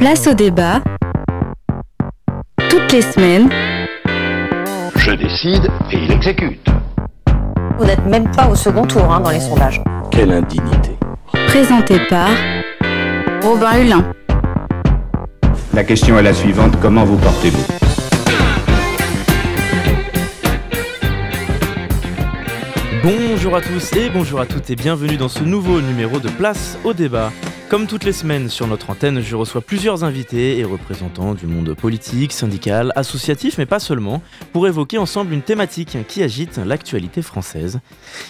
Place au débat. Toutes les semaines. Je décide et il exécute. Vous n'êtes même pas au second tour hein, dans les sondages. Quelle indignité. Présenté par Robin Hulin. La question est la suivante, comment vous portez-vous? Bonjour à tous et bonjour à toutes et bienvenue dans ce nouveau numéro de Place au débat. Comme toutes les semaines sur notre antenne, je reçois plusieurs invités et représentants du monde politique, syndical, associatif, mais pas seulement, pour évoquer ensemble une thématique qui agite l'actualité française.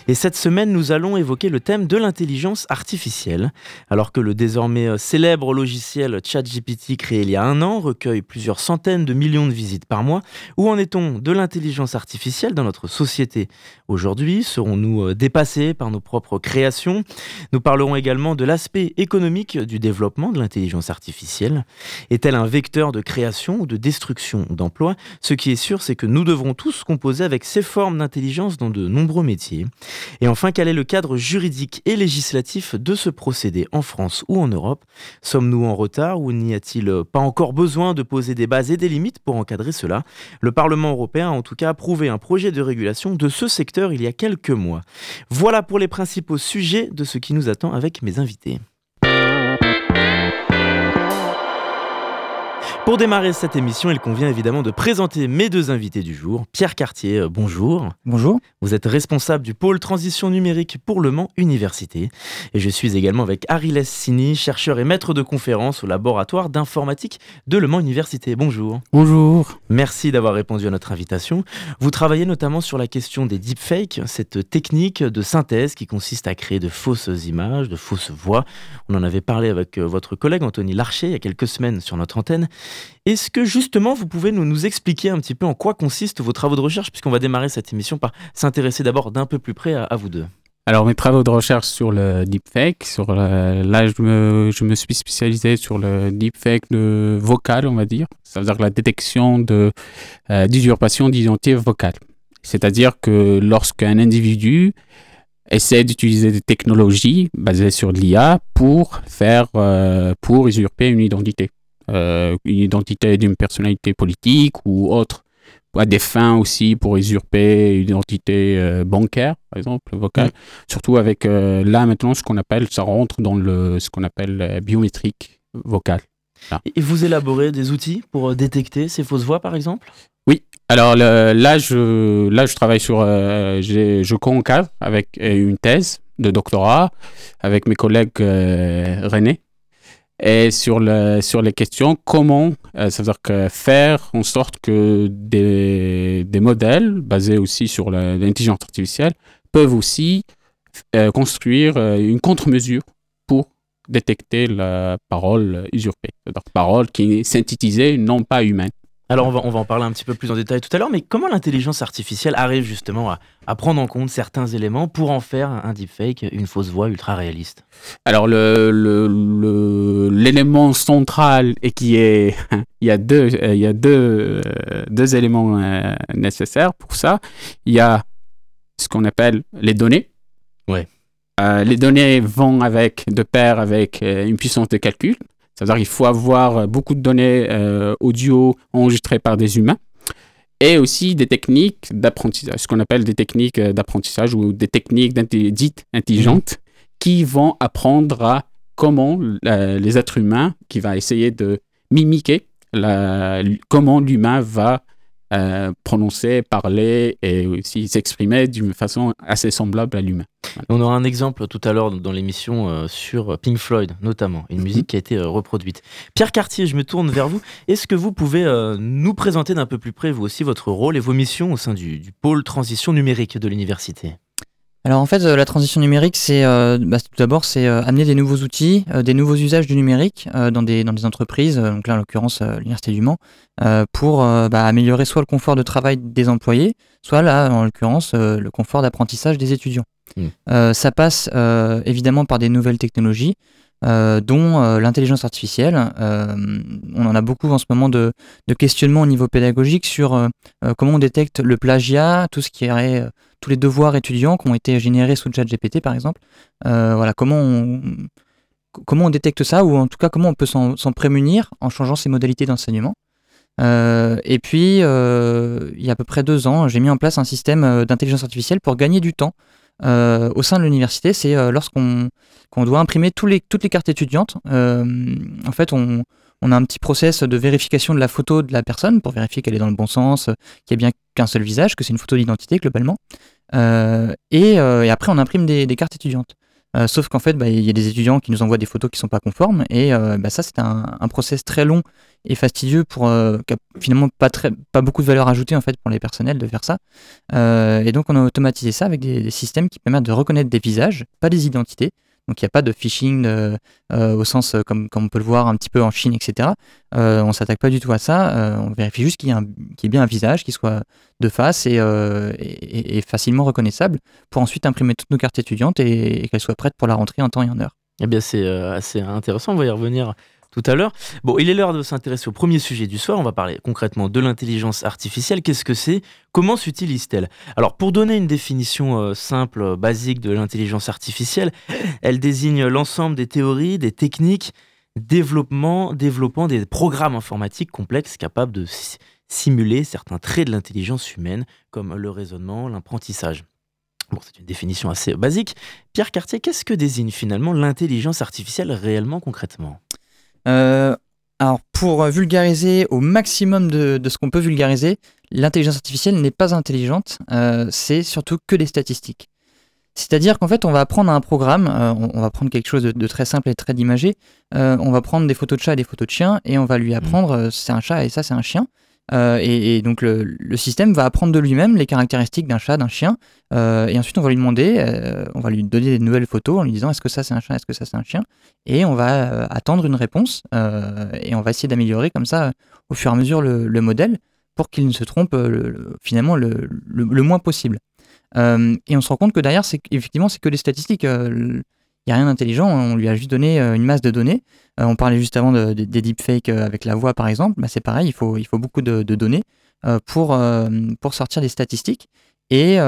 Et cette semaine, nous allons évoquer le thème de l'intelligence artificielle. Alors que le désormais euh, célèbre logiciel ChatGPT créé il y a un an recueille plusieurs centaines de millions de visites par mois, où en est-on de l'intelligence artificielle dans notre société Aujourd'hui, serons-nous euh, dépassés par nos propres créations? Nous parlerons également de l'aspect économique du développement de l'intelligence artificielle Est-elle un vecteur de création ou de destruction d'emplois? Ce qui est sûr, c'est que nous devrons tous composer avec ces formes d'intelligence dans de nombreux métiers. Et enfin, quel est le cadre juridique et législatif de ce procédé en France ou en Europe? Sommes-nous en retard ou n'y a-t-il pas encore besoin de poser des bases et des limites pour encadrer cela? Le Parlement européen a en tout cas approuvé un projet de régulation de ce secteur il y a quelques mois. Voilà pour les principaux sujets de ce qui nous attend avec mes invités. Pour démarrer cette émission, il convient évidemment de présenter mes deux invités du jour. Pierre Cartier, euh, bonjour. Bonjour. Vous êtes responsable du pôle transition numérique pour Le Mans Université. Et je suis également avec Ariles Sini, chercheur et maître de conférence au laboratoire d'informatique de Le Mans Université. Bonjour. Bonjour. Merci d'avoir répondu à notre invitation. Vous travaillez notamment sur la question des deepfakes, cette technique de synthèse qui consiste à créer de fausses images, de fausses voix. On en avait parlé avec euh, votre collègue Anthony Larcher il y a quelques semaines sur notre antenne. Est-ce que justement vous pouvez nous, expliquer un petit peu en quoi consistent vos travaux de recherche, puisqu'on va démarrer cette émission par s'intéresser d'abord d'un peu plus près à, vous deux alors mes travaux de recherche sur le deepfake, sur là je me, suis spécialisé sur le deepfake de vocal, on va dire, ça veut dire la détection euh, d'usurpation d'identité vocale. C'est-à-dire que lorsqu'un individu essaie d'utiliser des technologies basées sur l'IA pour faire, euh, pour usurper une identité. Euh, une identité d'une personnalité politique ou autre, à des fins aussi pour usurper une identité euh, bancaire, par exemple, vocale. Mm. Surtout avec euh, là maintenant ce qu'on appelle, ça rentre dans le, ce qu'on appelle biométrique vocale. Et vous élaborez des outils pour détecter ces fausses voix, par exemple? Oui. Alors là, je, là, je travaille sur, je concave avec une thèse de doctorat avec mes collègues René et sur, le, sur les questions, comment, euh, ça veut dire faire en sorte que des, des modèles basés aussi sur l'intelligence artificielle peuvent aussi euh, construire euh, une contre-mesure pour détecter la parole usurpée, c'est-à-dire parole qui est synthétisée, non pas humaine. Alors on va, on va en parler un petit peu plus en détail tout à l'heure, mais comment l'intelligence artificielle arrive justement à, prendre en compte certains éléments pour en faire un deepfake, une fausse voix ultra réaliste? Alors l'élément le, central et qui est, il y a deux, il y a deux, deux éléments euh, nécessaires pour ça. Il y a ce qu'on appelle les données. Ouais. Euh, les données vont avec de pair avec euh, une puissance de calcul. C'est-à-dire qu'il faut avoir beaucoup de données euh, audio enregistrées par des humains et aussi des techniques d'apprentissage, ce qu'on appelle des techniques euh, d'apprentissage ou des techniques dites intelligentes qui vont apprendre à comment les êtres humains, qui va essayer de mimiquer comment l'humain va euh, prononcer, parler et aussi s'exprimer d'une façon assez semblable à l'humain. On aura un exemple tout à l'heure dans l'émission euh, sur Pink Floyd, notamment, une musique qui a été euh, reproduite. Pierre Cartier, je me tourne vers vous. Est-ce que vous pouvez nous présenter d'un peu plus près, vous aussi, votre rôle et vos missions au sein du pôle transition numérique de l'université? Alors en fait, euh, la transition numérique, c'est euh, bah, tout d'abord c'est euh, amener des nouveaux outils, des nouveaux usages du numérique dans des dans des entreprises, donc là en l'occurrence l'université du Mans, pour bah, améliorer soit le confort de travail des employés, soit là en l'occurrence le confort d'apprentissage des étudiants. Mmh. ça passe évidemment par des nouvelles technologies. Dont l'intelligence artificielle. on en a beaucoup en ce moment de, questionnements au niveau pédagogique sur comment on détecte le plagiat, tous les devoirs étudiants qui ont été générés sous ChatGPT par exemple. Euh, voilà, comment on, comment on détecte ça, ou en tout cas comment on peut s'en prémunir en changeant ses modalités d'enseignement. et puis, il y a à peu près deux ans, j'ai mis en place un système d'intelligence artificielle pour gagner du temps au sein de l'université. C'est lorsqu'on doit imprimer toutes les cartes étudiantes. en fait, on, on a un petit process de vérification de la photo de la personne pour vérifier qu'elle est dans le bon sens, qu'il n'y a bien qu'un seul visage, que c'est une photo d'identité globalement. Euh, euh, et, après, on imprime des, cartes étudiantes. Euh, sauf qu'en fait, bah, il y a des étudiants qui nous envoient des photos qui ne sont pas conformes, et bah, ça, c'est un, process très long et fastidieux pour finalement pas, très, pas beaucoup de valeur ajoutée en fait pour les personnels de faire ça. et donc, on a automatisé ça avec des systèmes qui permettent de reconnaître des visages, pas des identités, donc il n'y a pas de phishing euh, au sens euh, comme, on peut le voir un petit peu en Chine, etc. Euh, on ne s'attaque pas du tout à ça. on vérifie juste qu'il y, ait bien un visage, qui soit de face et, et, facilement reconnaissable pour ensuite imprimer toutes nos cartes étudiantes et, et qu'elles soient prêtes pour la rentrée en temps et en heure. Eh bien, c'est assez intéressant. On va y revenir tout à l'heure. Bon, il est l'heure de s'intéresser au premier sujet du soir. On va parler concrètement de l'intelligence artificielle. Qu'est-ce que c'est? Comment s'utilise-t-elle? Alors, pour donner une définition euh, simple, basique de l'intelligence artificielle, elle désigne l'ensemble des théories, des techniques, développement, développant des programmes informatiques complexes capables de simuler certains traits de l'intelligence humaine, comme le raisonnement, l'apprentissage. Bon, c'est une définition assez basique. Pierre Cartier, qu'est-ce que désigne finalement l'intelligence artificielle réellement concrètement? Alors, pour vulgariser au maximum de, ce qu'on peut vulgariser, l'intelligence artificielle n'est pas intelligente, euh, c'est surtout que des statistiques. C'est-à-dire qu'en fait, on va prendre un programme, euh, on, va prendre quelque chose de, très simple et très imagé, on va prendre des photos de chats et des photos de chiens, et on va lui mmh. apprendre c'est un chat et ça c'est un chien. Euh, et, donc le, système va apprendre de lui-même les caractéristiques d'un chat, d'un chien, euh, et ensuite on va lui demander, euh, on va lui donner des nouvelles photos en lui disant est-ce que ça c'est un chat, est-ce que ça c'est un chien, et on va attendre une réponse, et on va essayer d'améliorer comme ça au fur et à mesure le, modèle pour qu'il ne se trompe finalement le, moins possible. et on se rend compte que derrière, c'est effectivement c'est que des statistiques n'y a rien d'intelligent, on lui a juste donné euh, une masse de données. Euh, on parlait juste avant des deepfakes euh, avec la voix, par exemple. Bah, c'est pareil, il faut, beaucoup de, données pour, pour sortir des statistiques et, et,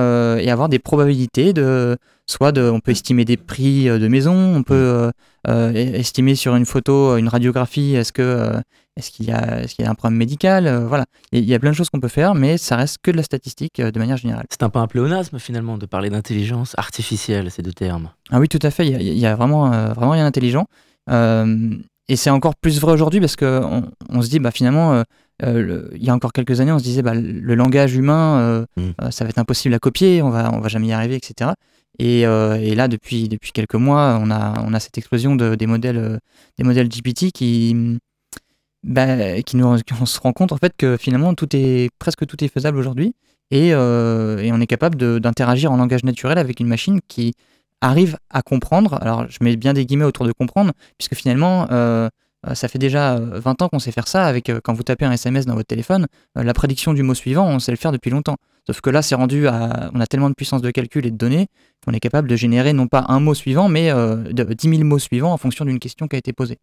avoir des probabilités de soit de, on peut estimer des prix de maison, on peut estimer sur une photo, une radiographie, est-ce que est-ce qu'il y, y, a un problème médical Voilà, il y a plein de choses qu'on peut faire, mais ça reste que de la statistique de manière générale. C'est un peu un pléonasme finalement de parler d'intelligence artificielle, ces deux termes. Ah oui, tout à fait, il y a, vraiment, vraiment rien d'intelligent. et c'est encore plus vrai aujourd'hui parce qu'on on se dit, bah, finalement, euh, il y a encore quelques années, on se disait bah, le langage humain, euh, mm. euh, ça va être impossible à copier, on va, on va jamais y arriver, etc. Et, et, là, depuis, depuis quelques mois, on a, on a cette explosion de, des, modèles, des modèles GPT qui, bah, qui nous, on se rend compte en fait que finalement tout est, presque tout est faisable aujourd'hui et, et, on est capable d'interagir en langage naturel avec une machine qui arrive à comprendre. Alors, je mets bien des guillemets autour de comprendre, puisque finalement, euh, ça fait déjà 20 euh, ans qu'on sait faire ça avec euh, quand vous tapez un SMS dans votre téléphone, la prédiction du mot suivant, on sait le faire depuis longtemps. Sauf que là, c'est rendu à. On a tellement de puissance de calcul et de données qu'on est capable de générer non pas un mot suivant, mais de 10 000 mots suivants en fonction d'une question qui a été posée.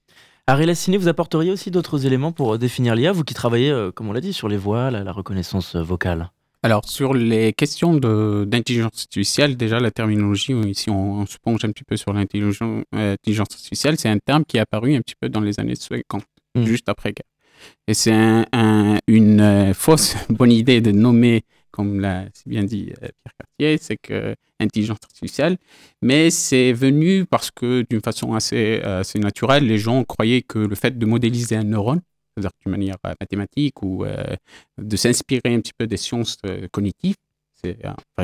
Ariel vous apporteriez aussi d'autres éléments pour définir l'IA, vous qui travaillez, comme on l'a dit, sur les voix, la reconnaissance vocale? Alors, sur les questions d'intelligence artificielle, déjà la terminologie, si on, se penche un petit peu sur l'intelligence artificielle, c'est un terme qui est apparu un petit peu dans les années 50, mmh. juste après-guerre. Et c'est une euh, fausse bonne idée de nommer, comme l'a bien dit euh, Pierre Cartier, c'est que intelligence artificielle, mais c'est venu parce que d'une façon assez, assez naturelle, les gens croyaient que le fait de modéliser un neurone, c'est-à-dire d'une manière euh, mathématique ou euh, de s'inspirer un petit peu des sciences euh, cognitives. C'est,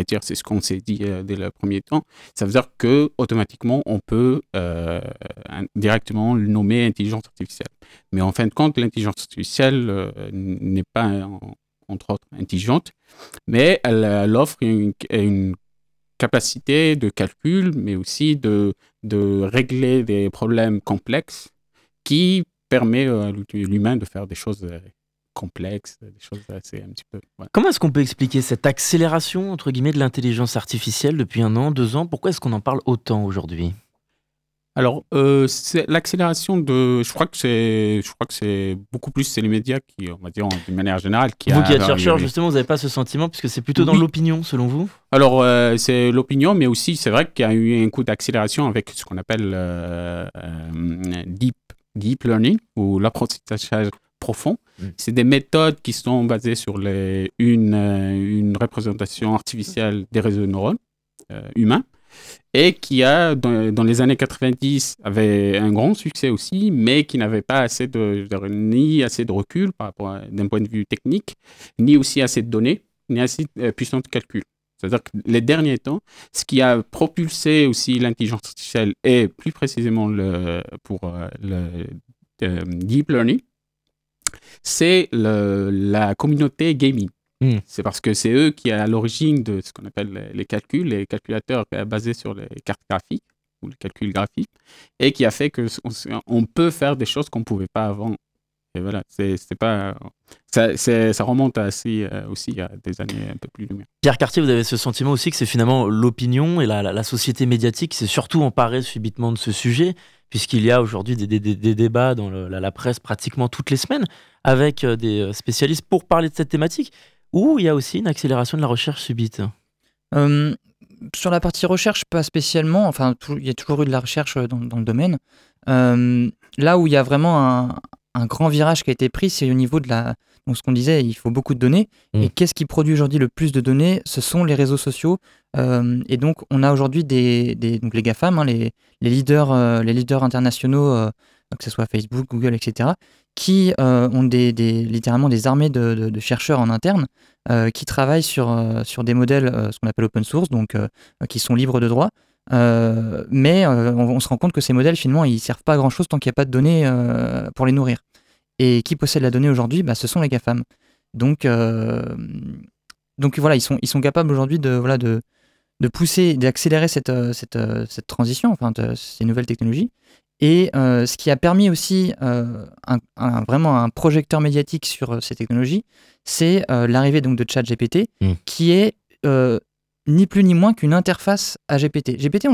dire, c'est ce qu'on s'est dit dès le premier temps. Ça veut dire que automatiquement, on peut directement le nommer intelligence artificielle. Mais en fin de compte, l'intelligence artificielle n'est pas, entre autres, intelligente, mais elle, offre une, une capacité de calcul, mais aussi de, de régler des problèmes complexes qui permet à l'humain de faire des choses euh, complexes, des choses assez un petit peu. Comment est-ce qu'on peut expliquer cette accélération entre guillemets de l'intelligence artificielle depuis un an, deux ans? Pourquoi est-ce qu'on en parle autant aujourd'hui? Alors, euh, c'est l'accélération de. Je crois que c'est. Je crois que c'est beaucoup plus c'est les médias qui, on va dire, d'une manière générale, qui. Vous qui êtes chercheur, justement, vous n'avez pas ce sentiment puisque c'est plutôt dans Oui. l'opinion, selon vous? Alors, euh, c'est l'opinion, mais aussi, c'est vrai qu'il y a eu un coup d'accélération avec ce qu'on appelle euh, euh, deep, deep learning ou l'apprentissage profond. Mm. C'est des méthodes qui sont basées sur les, une, euh, une représentation artificielle des réseaux de neurones euh, humains et qui a, dans, dans les années 90, avait un grand succès aussi, mais qui n'avait pas assez de, ni assez de recul par rapport à- d'un point de vue technique, ni aussi assez de données, ni assez euh, puissant de calcul. C'est-à-dire que les derniers temps, ce qui a propulsé aussi l'intelligence artificielle et plus précisément le, pour euh, le euh, deep learning, c'est le- la communauté gaming. Mm. C'est parce que c'est eux qui sont à l'origine de ce qu'on appelle les, les calculs, les calculateurs euh, basés sur les cartes graphiques ou le calcul graphique, et qui a fait que s- on, s- on peut faire des choses qu'on ne pouvait pas avant. Et voilà, c'est pas, ça, remonte assez, euh, aussi à des années un peu plus lumières. Pierre Cartier, vous avez ce sentiment aussi que c'est finalement l'opinion et la, la- la société médiatique qui s'est surtout emparée subitement de ce sujet, puisqu'il y a aujourd'hui des, des- des- des débats dans le- la, la presse pratiquement toutes les semaines avec euh, des euh, spécialistes pour parler de cette thématique, où il y a aussi une accélération de la recherche subite. Euh, sur la partie recherche, pas spécialement. Enfin, il y a toujours eu de la recherche dans, dans le domaine. Euh, là où il y a vraiment un, un grand virage qui a été pris, c'est au niveau de la. Donc, ce qu'on disait, il faut beaucoup de données. Mm. Et qu'est-ce qui produit aujourd'hui le plus de données? Ce sont les réseaux sociaux. Euh, et donc, on a aujourd'hui des, des- donc les GAFAM, hein, les, les leaders, euh, les leaders internationaux, euh, que ce soit Facebook, Google, etc., qui ont des, des- littéralement des armées de, de- de chercheurs en interne qui travaillent sur, sur des modèles, ce qu'on appelle open source, donc qui sont libres de droit. Euh, mais euh, on, on se rend compte que ces modèles, finalement, ils servent pas à grand chose tant qu'il n'y a pas de données euh, pour les nourrir. Et qui possède la donnée aujourd'hui? Bah, Ce sont les GAFAM. Donc, donc voilà, ils sont, ils sont capables aujourd'hui de, voilà, de, de pousser, d'accélérer cette, cette, cette transition, enfin, de ces nouvelles technologies. Et ce qui a permis aussi un, un- vraiment un projecteur médiatique sur ces technologies, c'est l'arrivée donc de ChatGPT, Mm. qui est ni plus ni moins qu'une interface à GPT. GPT,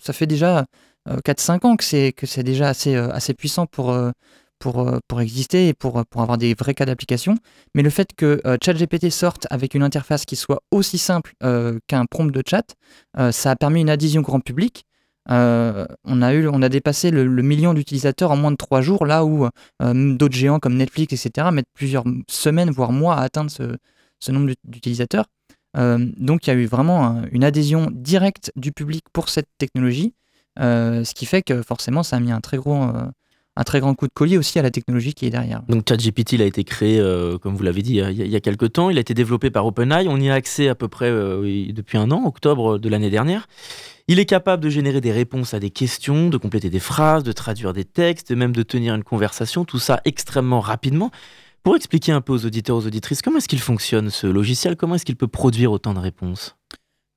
ça fait déjà euh, 4-5 ans que c'est que c'est déjà assez, euh, puissant pour, euh, pour, euh, exister et pour, avoir des vrais cas d'application. Mais le fait que euh, ChatGPT sorte avec une interface qui soit aussi simple euh, qu'un prompt de chat, euh, ça a permis une adhésion grand public. Euh, on, a dépassé le, million d'utilisateurs en moins de trois jours, là où euh, d'autres géants comme Netflix, etc., mettent plusieurs semaines, voire mois à atteindre ce, nombre d'ut- d'utilisateurs. Euh, donc il y a eu vraiment un- une adhésion directe du public pour cette technologie, euh, ce qui fait que forcément ça a mis un très, gros, euh, un très grand coup de collier aussi à la technologie qui est derrière. Donc ChatGPT a été créé, comme vous l'avez dit, il y, a, quelques temps. Il a été développé par OpenAI. On y a accès à peu près depuis un an, octobre de l'année dernière. Il est capable de générer des réponses à des questions, de compléter des phrases, de traduire des textes, même de tenir une conversation, tout ça extrêmement rapidement. Pour expliquer un peu aux auditeurs, aux auditrices, comment est-ce qu'il fonctionne ce logiciel? Comment est-ce qu'il peut produire autant de réponses?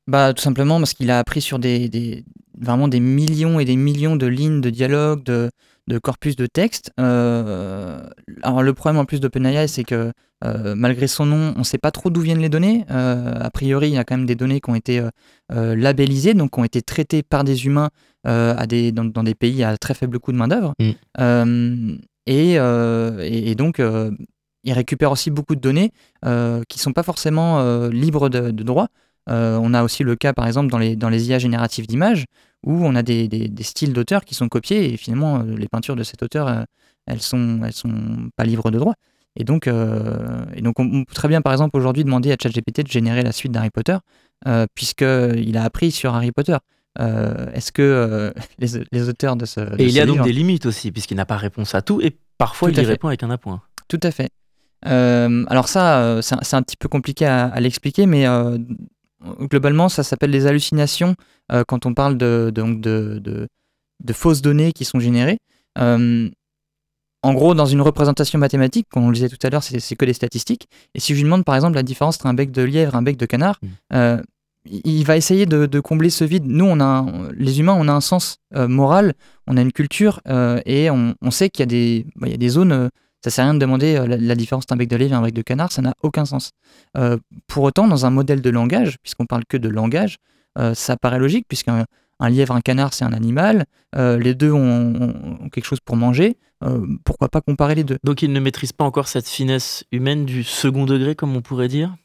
Bah, tout simplement parce qu'il a appris sur des, des- vraiment des millions et des millions de lignes de dialogue, de, de corpus de texte. Euh, alors le problème en plus d'OpenAI, c'est que euh, malgré son nom, on ne sait pas trop d'où viennent les données. Euh, a priori, il y a quand même des données qui ont été labellisées, donc qui ont été traitées par des humains à des, dans, dans des pays à très faible coût de main-d'œuvre. Mm. Et, euh, et, et donc, euh, il récupère aussi beaucoup de données euh, qui ne sont pas forcément euh, libres de, de droit. Euh, on a aussi le cas, par exemple, dans les, dans les IA génératives d'images, où on a des, des- des styles d'auteurs qui sont copiés, et finalement, les peintures de cet auteur, elles sont, elles sont pas libres de droit. Et donc, et donc on, peut très bien, par exemple, aujourd'hui, demander à ChatGPT de générer la suite d'Harry Potter, puisqu'il a appris sur Harry Potter. Est-ce que les, les auteurs de ce. de Et il y a donc livre- des limites aussi, puisqu'il n'a pas réponse à tout, et parfois Tout il y répond avec un appoint. Tout à fait. Euh, alors ça, euh, c'est un- petit peu compliqué à, à l'expliquer, mais euh, globalement, ça s'appelle des hallucinations euh, quand on parle de, donc de, de- de fausses données qui sont générées. En gros, dans une représentation mathématique, comme on le disait tout à l'heure, c'est que des statistiques. Et si je lui demande par exemple la différence entre un bec de lièvre et un bec de canard, Mm. euh, il va essayer de, combler ce vide. Nous, on a un- les humains, on a un sens moral, on a une culture et on, on sait qu'il y, a des- bah, il y a des zones. Ça sert à rien de demander euh, la, la différence d'un bec de lièvre et un bec de canard, ça n'a aucun sens. Euh, pour autant, dans un modèle de langage, puisqu'on parle que de langage, euh, ça paraît logique, puisqu'un un lièvre, un canard, c'est un animal. les deux ont, quelque chose pour manger. pourquoi pas comparer les deux? Donc ils ne maîtrisent pas encore cette finesse humaine du second degré, comme on pourrait dire?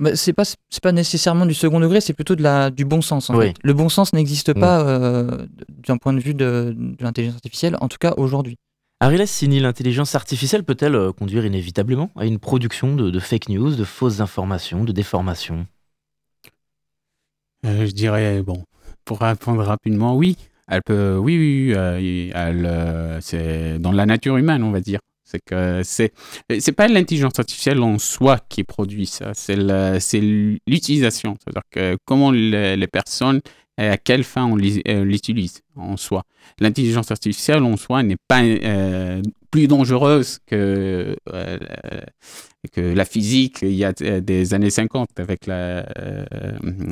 Bah, c'est pas c'est pas nécessairement du second degré, c'est plutôt de la du bon sens. En fait. Le bon sens n'existe mm. pas euh, d'un point de vue de, l'intelligence artificielle, en tout cas aujourd'hui. Ariel Sini, l'intelligence artificielle peut-elle euh, conduire inévitablement à une production de, fake news, de fausses informations, de déformations? Euh, Je dirais, bon, pour répondre rapidement, oui. Elle peut, oui, oui, elle, c'est dans la nature humaine, on va dire. C'est que c'est c'est pas l'intelligence artificielle en soi qui produit ça, c'est l'utilisation. C'est-à-dire que comment les, personnes et à quelle fin on euh, l'utilise en soi. L'intelligence artificielle en soi n'est pas euh, plus dangereuse que, euh, que la physique il y a des années 50 avec la,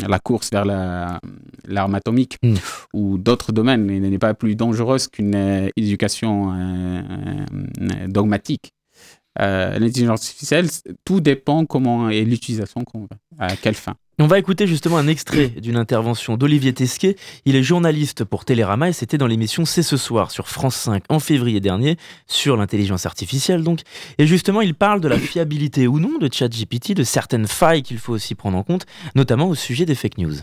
la course vers l'arme atomique hmm. ou d'autres domaines. Elle n'est pas plus dangereuse qu'une éducation dogmatique. L'intelligence artificielle, tout dépend comment est l'utilisation qu'on veut, à quelle fin. On va écouter justement un extrait d'une intervention d'Olivier Tesquet. Il est journaliste pour Télérama et c'était dans l'émission C'est ce soir sur France 5 en février dernier sur l'intelligence artificielle donc. Et justement, il parle de la fiabilité ou non de ChatGPT, de certaines failles qu'il faut aussi prendre en compte, notamment au sujet des fake news.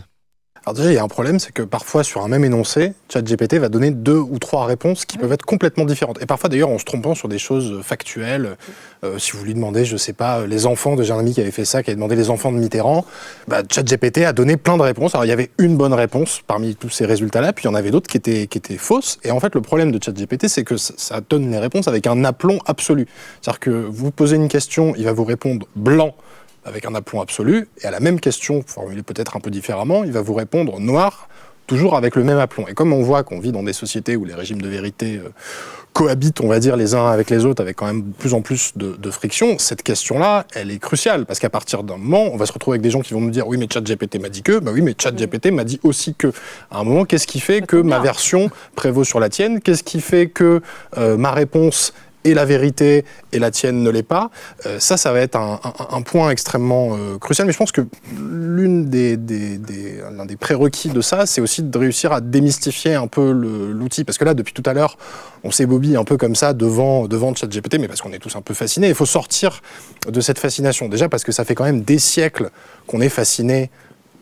Alors déjà, il y a un problème, c'est que parfois sur un même énoncé, ChatGPT va donner deux ou trois réponses qui peuvent être complètement différentes. Et parfois d'ailleurs en se trompant sur des choses factuelles. Euh, si vous lui demandez, je sais pas, les enfants de j'ai un ami qui avait fait ça, qui avait demandé les enfants de Mitterrand, bah, ChatGPT a donné plein de réponses. Alors il y avait une bonne réponse parmi tous ces résultats-là, puis il y en avait d'autres qui étaient, qui étaient fausses. Et en fait, le problème de ChatGPT, c'est que ça donne les réponses avec un aplomb absolu. C'est-à-dire que vous posez une question, il va vous répondre blanc avec un aplomb absolu, et à la même question, formulée peut-être un peu différemment, il va vous répondre noir, toujours avec le même aplomb. Et comme on voit qu'on vit dans des sociétés où les régimes de vérité euh, cohabitent, on va dire, les uns avec les autres, avec quand même de plus en plus de, de friction, cette question-là, elle est cruciale, parce qu'à partir d'un moment, on va se retrouver avec des gens qui vont nous dire, oui, mais ChatGPT m'a dit que, bah oui, mais ChatGPT m'a dit aussi que. À un moment, qu'est-ce qui fait que ma version prévaut sur la tienne? Qu'est-ce qui fait que euh, ma réponse et la vérité et la tienne ne l'est pas. Euh, ça, ça va être un, point extrêmement euh, crucial. Mais je pense que l'une des, l'un des prérequis de ça, c'est aussi de réussir à démystifier un peu l'outil. Parce que là, depuis tout à l'heure, on s'ébobille un peu comme ça devant, devant ChatGPT, mais parce qu'on est tous un peu fascinés. Il faut sortir de cette fascination. Déjà parce que ça fait quand même des siècles qu'on est fasciné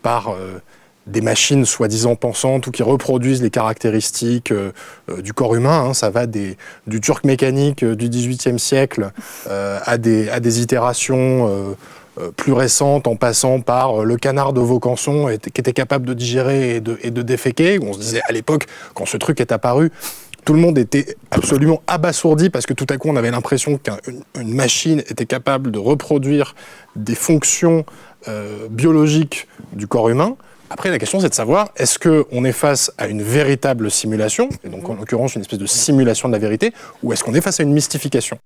par... Euh, des machines soi-disant pensantes ou qui reproduisent les caractéristiques euh, euh, du corps humain. Hein. ça va des, du turc mécanique euh, du XVIIIe siècle à, des, à des itérations plus récentes en passant par le canard de Vaucanson qui était capable de digérer et de, et de déféquer. On se disait à l'époque, quand ce truc est apparu, tout le monde était absolument abasourdi parce que tout à coup on avait l'impression qu'une machine était capable de reproduire des fonctions biologiques du corps humain. Après, la question, c'est de savoir, est-ce qu'on est face à une véritable simulation, et donc en l'occurrence une espèce de simulation de la vérité, ou est-ce qu'on est face à une mystification?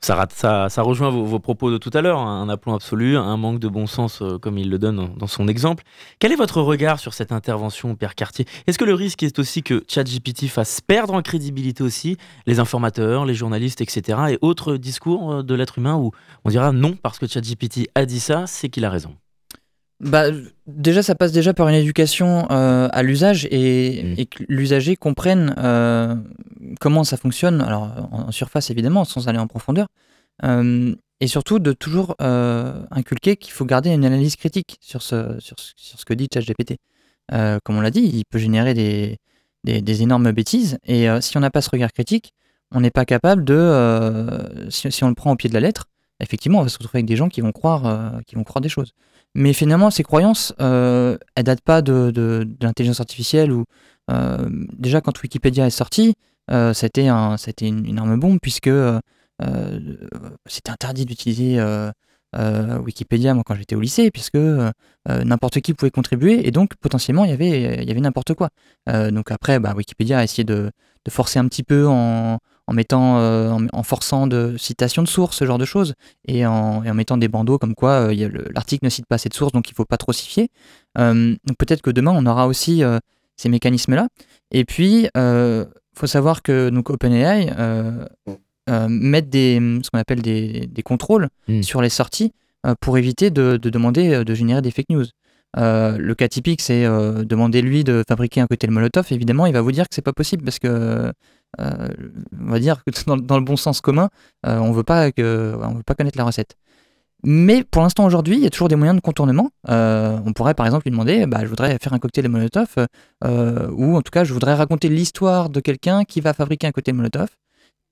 Ça, ça, ça, rejoint vos, propos de tout à l'heure, hein. un aplomb absolu, un manque de bon sens, euh, comme il le donne dans son exemple. Quel est votre regard sur cette intervention, Père Cartier? Est-ce que le risque est aussi que ChatGPT fasse perdre en crédibilité aussi les informateurs, les journalistes, etc., et autres discours euh, de l'être humain où on dira non, parce que ChatGPT a dit ça, c'est qu'il a raison? Bah, déjà, ça passe déjà par une éducation euh, à l'usage et, mmh. que l'usager comprenne euh, comment ça fonctionne, alors en, surface évidemment, sans aller en profondeur, euh, et surtout de toujours inculquer qu'il faut garder une analyse critique sur ce, sur, ce que dit ChatGPT. comme on l'a dit, il peut générer des, des, énormes bêtises, et si on n'a pas ce regard critique, on n'est pas capable de, si, si, on le prend au pied de la lettre, effectivement, on va se retrouver avec des gens qui vont croire, qui vont croire des choses. Mais finalement, ces croyances, euh, elles datent pas de, l'intelligence artificielle. Ou euh, déjà, quand Wikipédia est sorti, euh, c'était un, une, énorme bombe puisque euh, c'était interdit d'utiliser Wikipédia moi quand j'étais au lycée, puisque n'importe qui pouvait contribuer et donc potentiellement il y avait, n'importe quoi. donc après, bah, Wikipédia a essayé de forcer un petit peu en en mettant, euh, en, forçant de citations de sources, ce genre de choses, et en, mettant des bandeaux comme quoi euh, l'article ne cite pas cette source, donc il ne faut pas trop s'y fier. Euh, peut-être que demain on aura aussi ces mécanismes-là. Et puis, il faut savoir que donc OpenAI met des, ce qu'on appelle des, contrôles hmm. sur les sorties pour éviter de, demander de générer des fake news. le cas typique, c'est demander lui de fabriquer un cocktail Molotov. Évidemment, il va vous dire que c'est pas possible parce que on va dire que dans, le bon sens commun, on veut pas que, on veut pas connaître la recette. Mais pour l'instant, aujourd'hui, il y a toujours des moyens de contournement. Euh, on pourrait par exemple lui demander bah, je voudrais faire un cocktail Molotov, euh, ou en tout cas, je voudrais raconter l'histoire de quelqu'un qui va fabriquer un cocktail Molotov.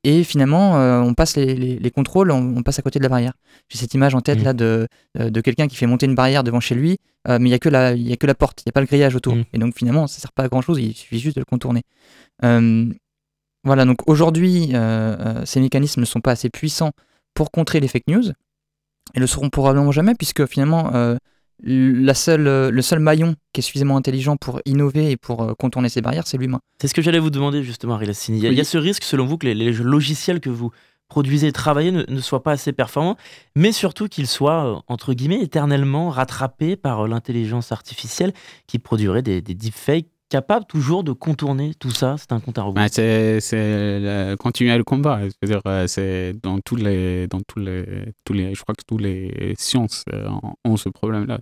Et finalement, euh, on passe les, contrôles, on, passe à côté de la barrière. J'ai cette image en tête mmh. là de, de quelqu'un qui fait monter une barrière devant chez lui, mais il n'y a, que la, a que la porte, il n'y a pas le grillage autour. Mmh. Et donc finalement, ça ne sert pas à grand chose, il suffit juste de le contourner. Voilà, donc aujourd'hui, ces mécanismes ne sont pas assez puissants pour contrer les fake news. Et le seront probablement jamais, puisque finalement, euh, la seule, euh, le seul maillon qui est suffisamment intelligent pour innover et pour euh, contourner ces barrières, c'est l'humain. C'est ce que j'allais vous demander justement, Ariel Il, y a ce risque, selon vous, que les, logiciels que vous produisez et travaillez ne, ne soient pas assez performants, mais surtout qu'ils soient, entre guillemets, éternellement rattrapés par l'intelligence artificielle qui produirait des, des deepfakes capable toujours de contourner tout ça C'est un compte à rebours. C'est continuer le combat. dire, euh, c'est dans tous les, dans tous les, tous les, je crois que tous les sciences euh, ont ce problème-là.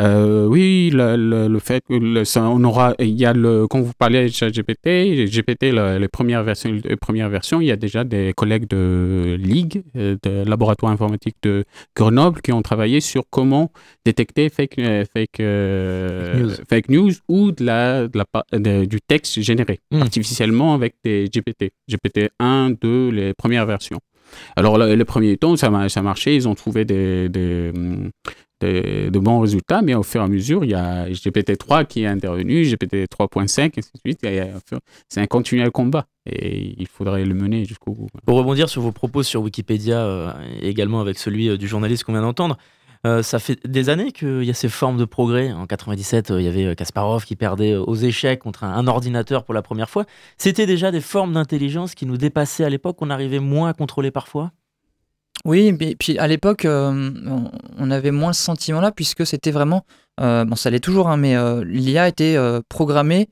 Euh, oui, le, le, fait que ça, on aura, il y a le, quand vous parlez de GPT, GPT, les premières versions, les premières versions, il y a déjà des collègues de Ligue, euh, de laboratoire informatique de Grenoble, qui ont travaillé sur comment détecter fake, euh, fake, news. fake news. ou de la, de la du texte généré hmm. artificiellement avec des GPT, GPT 1, 2, les premières versions. Alors, le, premier temps, ça, ça marchait. Ils ont trouvé des, des, de, bons résultats, mais au fur et à mesure, il y a GPT-3 qui est intervenu, GPT 3.5, et ainsi de suite. C'est un continuel combat et il faudrait le mener jusqu'au bout. Pour rebondir sur vos propos sur Wikipédia, euh, également avec celui euh, du journaliste qu'on vient d'entendre, euh, ça fait des années qu'il y a ces formes de progrès. En 97, il y avait Kasparov qui perdait aux échecs contre un, ordinateur pour la première fois. C'était déjà des formes d'intelligence qui nous dépassaient à l'époque, qu'on arrivait moins à contrôler parfois? Oui, mais puis à l'époque, euh, on avait moins ce sentiment-là, puisque c'était vraiment, euh, bon, ça l'est toujours, hein, mais euh, l'IA était programmée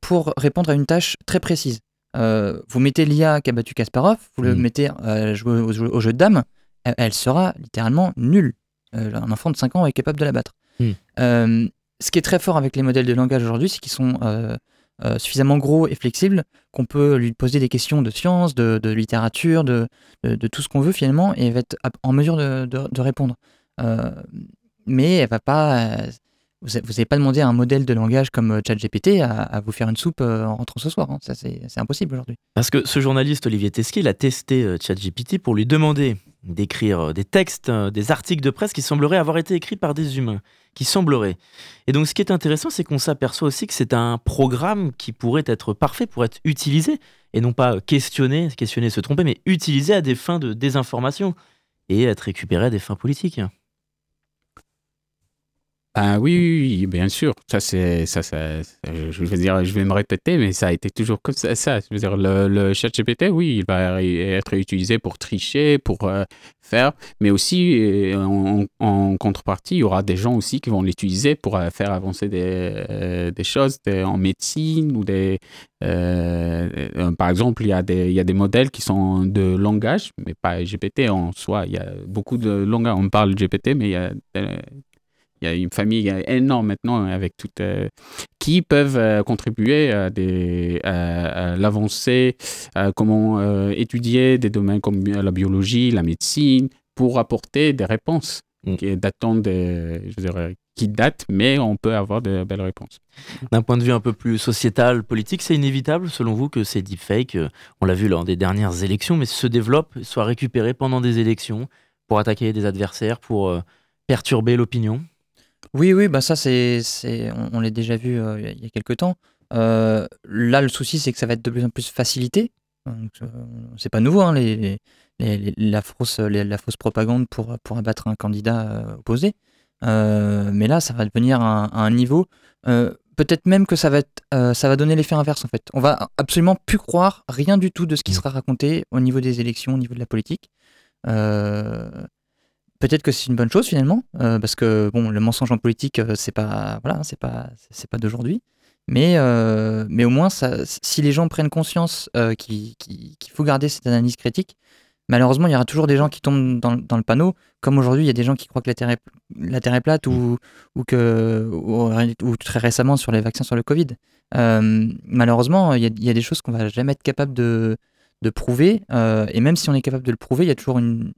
pour répondre à une tâche très précise. vous mettez l'IA qui a battu Kasparov, vous le mmh. mettez jouer au, jeu de dames, elle, sera littéralement nulle. un enfant de 5 ans est capable de la battre. Mmh. ce qui est très fort avec les modèles de langage aujourd'hui, c'est qu'ils sont euh, suffisamment gros et flexible qu'on peut lui poser des questions de science, de, littérature, de, tout ce qu'on veut finalement, et elle va être en mesure de, répondre. Euh, mais elle va pas. Vous n'avez pas demandé à un modèle de langage comme euh, ChatGPT à, à vous faire une soupe en rentrant ce soir. Hein. C'est impossible aujourd'hui. Parce que ce journaliste, Olivier Tesquet, il a testé ChatGPT pour lui demander d'écrire des textes, des articles de presse qui sembleraient avoir été écrits par des humains qui semblerait. Et donc ce qui est intéressant, c'est qu'on s'aperçoit aussi que c'est un programme qui pourrait être parfait pour être utilisé, et non pas questionné, questionner, se tromper, mais utilisé à des fins de désinformation et être récupéré à des fins politiques. Ah oui, oui, bien sûr. Ça, c'est, ça, ça, je vais dire, je vais me répéter, mais ça a été toujours comme ça. Je veux dire, le, le chat GPT, oui, il va être utilisé pour tricher, pour euh, faire, mais aussi, euh, en, contrepartie, il y aura des gens aussi qui vont l'utiliser pour euh, faire avancer des, des choses en médecine ou des, par exemple, il y, a des, il y a des modèles qui sont de langage, mais pas GPT en soi. Il y a beaucoup de langage. On parle GPT, mais il y a il y a une famille énorme maintenant avec toutes euh, qui peuvent euh, contribuer à, des, à, l'avancée, à comment euh, étudier des domaines comme la biologie, la médecine, pour apporter des réponses mm. qui datent de, je dirais, qui datent, mais on peut avoir de belles réponses. D'un point de vue un peu plus sociétal, politique, c'est inévitable, selon vous, que ces deepfakes, on l'a vu lors des dernières élections, mais se développent, soient récupérés pendant des élections pour attaquer des adversaires, pour perturber l'opinion? Oui, oui, bah ça, c'est, c'est, on, l'a déjà vu euh, il y a quelques temps. Euh, là, le souci, c'est que ça va être de plus en plus facilité. Euh, c'est pas nouveau, hein, les, la, fausse, la fausse propagande pour, pour abattre un candidat opposé. mais là, ça va devenir à, un niveau. peut-être même que ça va, être, ça va donner l'effet inverse, en fait. On va absolument plus croire rien du tout de ce qui mmh. sera raconté au niveau des élections, au niveau de la politique. Peut-être que c'est une bonne chose finalement, euh, parce que bon, le mensonge en politique, euh, c'est pas voilà, c'est pas c'est pas d'aujourd'hui. Mais, euh, mais au moins, ça, si les gens prennent conscience qu'il faut garder cette analyse critique, malheureusement, il y aura toujours des gens qui tombent dans, le panneau. Comme aujourd'hui, il y a des gens qui croient que la Terre est, plate ou, ou que, ou, très récemment sur les vaccins sur le Covid. Malheureusement, il y, a, il y, a, des choses qu'on va jamais être capable de, de prouver. Euh, et même si on est capable de le prouver, il y a toujours une,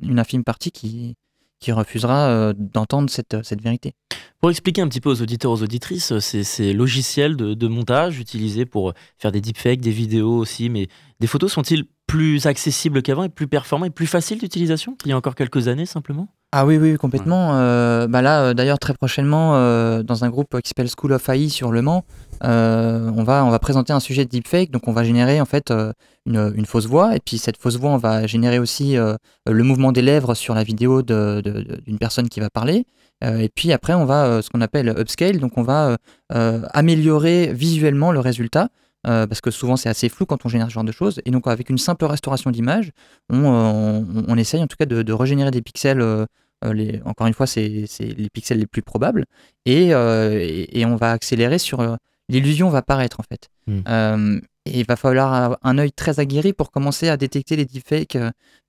une infime partie qui, qui refusera euh, d'entendre cette, cette vérité. Pour expliquer un petit peu aux auditeurs, aux auditrices, ces, ces logiciels de, de, montage utilisés pour faire des deepfakes, des vidéos aussi, mais des photos sont-ils plus accessibles qu'avant et plus performants et plus faciles d'utilisation qu'il y a encore quelques années simplement? Ah oui, oui, complètement. Ouais. Euh, bah là, euh, d'ailleurs, très prochainement, euh, dans un groupe qui s'appelle School of AI sur Le Mans, euh, on, va, on va présenter un sujet de deepfake. Donc, on va générer en fait euh, une, une, fausse voix. Et puis, cette fausse voix, on va générer aussi euh, le mouvement des lèvres sur la vidéo d'une personne qui va parler. et puis, après, on va ce qu'on appelle upscale. Donc, on va améliorer visuellement le résultat. Euh, parce que souvent c'est assez flou quand on génère ce genre de choses. Et donc avec une simple restauration d'image, on, essaye en tout cas de, de régénérer des pixels. Euh, les, encore une fois, c'est les pixels les plus probables. Euh, et, et on va accélérer sur... L'illusion va paraître en fait. Mmh. et il va falloir un œil très aguerri pour commencer à détecter les deepfakes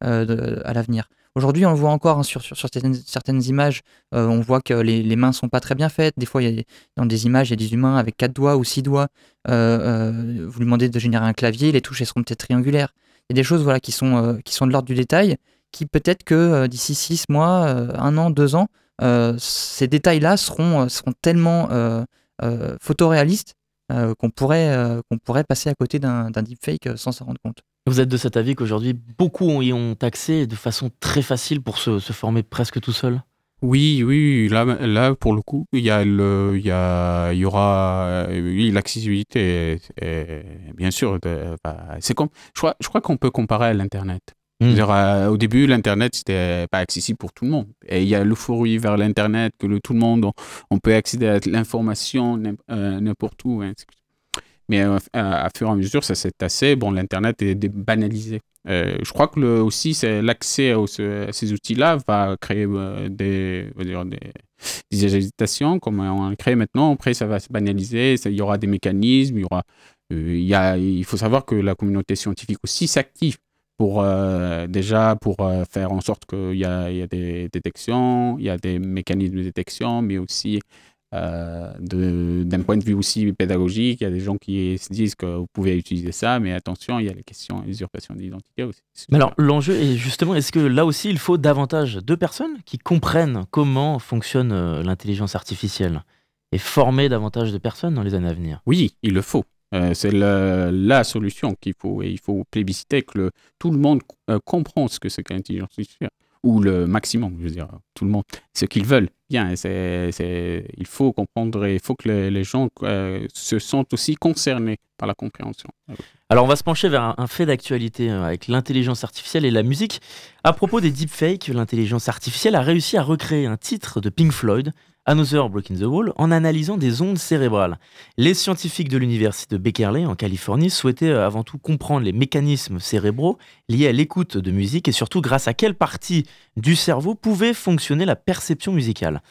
de, à l'avenir. Aujourd'hui, on le voit encore hein, sur, sur, sur, certaines, certaines images, euh, on voit que les, les, mains sont pas très bien faites. Des fois, il y a, dans des images, il y a des humains avec quatre doigts ou six doigts. Euh, euh, vous lui demandez de générer un clavier, les touches elles seront peut-être triangulaires. Il y a des choses voilà, qui, sont, qui sont de l'ordre du détail, qui peut-être que d'ici six mois, un an, deux ans, ces détails-là seront, seront tellement photoréalistes qu'on pourrait, qu'on pourrait passer à côté d'un deepfake sans s'en rendre compte. Vous êtes de cet avis qu'aujourd'hui, beaucoup y ont accès de façon très facile pour se, se former presque tout seul? Oui, oui, là, là, pour le coup, il y, a le, il y, a, il y aura, oui, l'accessibilité, bien sûr, bah, c'est comme, je crois, je crois qu'on peut comparer à l'Internet. Mmh. Euh, au début, l'Internet, c'était pas accessible pour tout le monde. Et il y a l'euphorie vers l'Internet, que tout le monde, on, peut accéder à l'information n'importe où. Mais euh, à, fur et à mesure, ça s'est assez. Bon, l'Internet est banalisé. Euh, je crois que le, aussi, l'accès à, ces outils-là va créer euh, des, dire, comme on le crée maintenant. Après, ça va se banaliser. Il y aura des mécanismes. Euh, il, y a, il faut savoir que la communauté scientifique aussi s'active pour euh, déjà pour euh, faire en sorte qu'il y, y, a des détections, il y a des mécanismes de détection, mais aussi euh, d'un point de vue aussi pédagogique, il y a des gens qui se disent que vous pouvez utiliser ça, mais attention, il y a les questions d'usurpation d'identité aussi. Mais alors, l'enjeu est justement, est-ce que là aussi, il faut davantage de personnes qui comprennent comment fonctionne euh, l'intelligence artificielle et former davantage de personnes dans les années à venir? Oui, il le faut. Euh, c'est la solution qu'il faut. Et il faut plébisciter que tout le monde euh, comprend ce que c'est qu'une intelligence artificielle ou le maximum, je veux dire, tout le monde, ce qu'ils veulent. Bien, c'est, il faut comprendre et il faut que les, gens euh, se sentent aussi concernés par la compréhension. Alors, on va se pencher vers un, fait d'actualité avec l'intelligence artificielle et la musique. À propos des deepfakes, l'intelligence artificielle a réussi à recréer un titre de Pink Floyd Another Breaking the Wall en analysant des ondes cérébrales. Les scientifiques de l'université de Berkeley en Californie souhaitaient euh, avant tout comprendre les mécanismes cérébraux liés à l'écoute de musique et surtout grâce à quelle partie du cerveau pouvait fonctionner la perception musicale.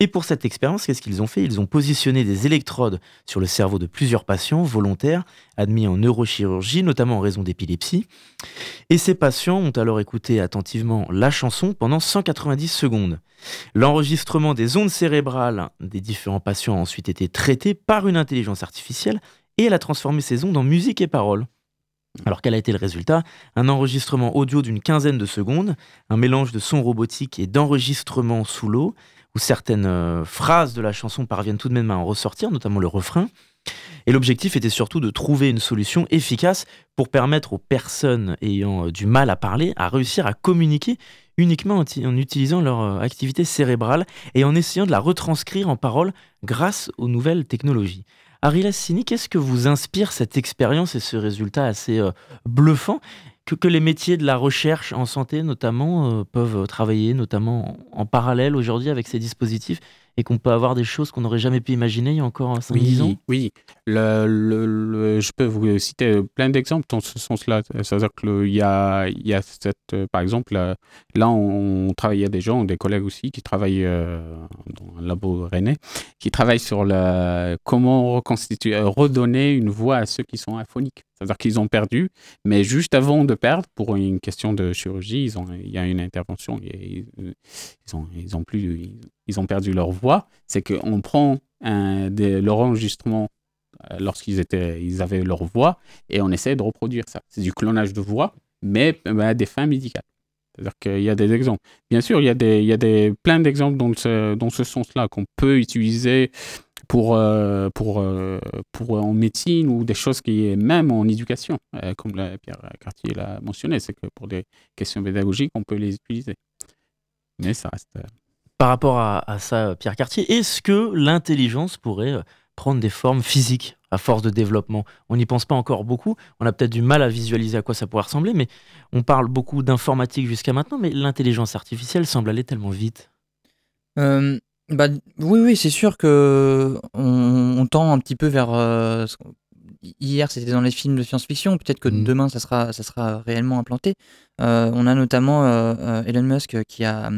Et pour cette expérience, qu'est-ce qu'ils ont fait? Ils ont positionné des électrodes sur le cerveau de plusieurs patients volontaires admis en neurochirurgie, notamment en raison d'épilepsie. Et ces patients ont alors écouté attentivement la chanson pendant 190 secondes. L'enregistrement des ondes cérébrales des différents patients a ensuite été traité par une intelligence artificielle et elle a transformé ces ondes en musique et paroles. Alors quel a été le résultat? Un enregistrement audio d'une quinzaine de secondes, un mélange de sons robotiques et d'enregistrements sous l'eau, où certaines euh, phrases de la chanson parviennent tout de même à en ressortir, notamment le refrain. Et l'objectif était surtout de trouver une solution efficace pour permettre aux personnes ayant euh, du mal à parler à réussir à communiquer uniquement en, utilisant leur euh, activité cérébrale et en essayant de la retranscrire en parole grâce aux nouvelles technologies. Ariel Sini, qu'est-ce que vous inspire cette expérience et ce résultat assez euh, bluffant que, les métiers de la recherche en santé notamment euh, peuvent travailler notamment en, en parallèle aujourd'hui avec ces dispositifs et qu'on peut avoir des choses qu'on n'aurait jamais pu imaginer il y a encore 5-10 oui, ans Oui, le, le, le, je peux vous citer plein d'exemples dans ce sens-là. C'est-à-dire qu'il y a, y a cette, par exemple, là, on, on travaille, il y a des gens, des collègues aussi, qui travaillent euh, dans un labo rennais, qui travaillent sur la, comment reconstituer, redonner une voix à ceux qui sont aphoniques. C'est-à-dire qu'ils ont perdu, mais juste avant de perdre, pour une question de chirurgie, ils ont, il y a une intervention, ils, ils, ont, ils, ont plus, ils ont perdu leur voix. C'est qu'on prend leur enregistrement euh, lorsqu'ils étaient, ils avaient leur voix et on essaie de reproduire ça. C'est du clonage de voix, mais à des fins médicales. C'est-à-dire qu'il y a des exemples. Bien sûr, il y a, des, il y a des, plein d'exemples dans ce, dans ce sens-là qu'on peut utiliser pour, euh, pour, euh, pour en médecine ou des choses qui est même en éducation, euh, comme la, Pierre Cartier l'a mentionné, c'est que pour des questions pédagogiques, on peut les utiliser. Mais ça reste. Par rapport à, à ça, Pierre Cartier, est-ce que l'intelligence pourrait prendre des formes physiques à force de développement? On n'y pense pas encore beaucoup. On a peut-être du mal à visualiser à quoi ça pourrait ressembler, mais on parle beaucoup d'informatique jusqu'à maintenant, mais l'intelligence artificielle semble aller tellement vite. Euh, bah, oui, oui, c'est sûr que on, tend un petit peu vers. Euh, hier, c'était dans les films de science-fiction. Peut-être que Mm. demain, ça sera, ça sera réellement implanté. Euh, on a notamment euh, euh, Elon Musk qui a,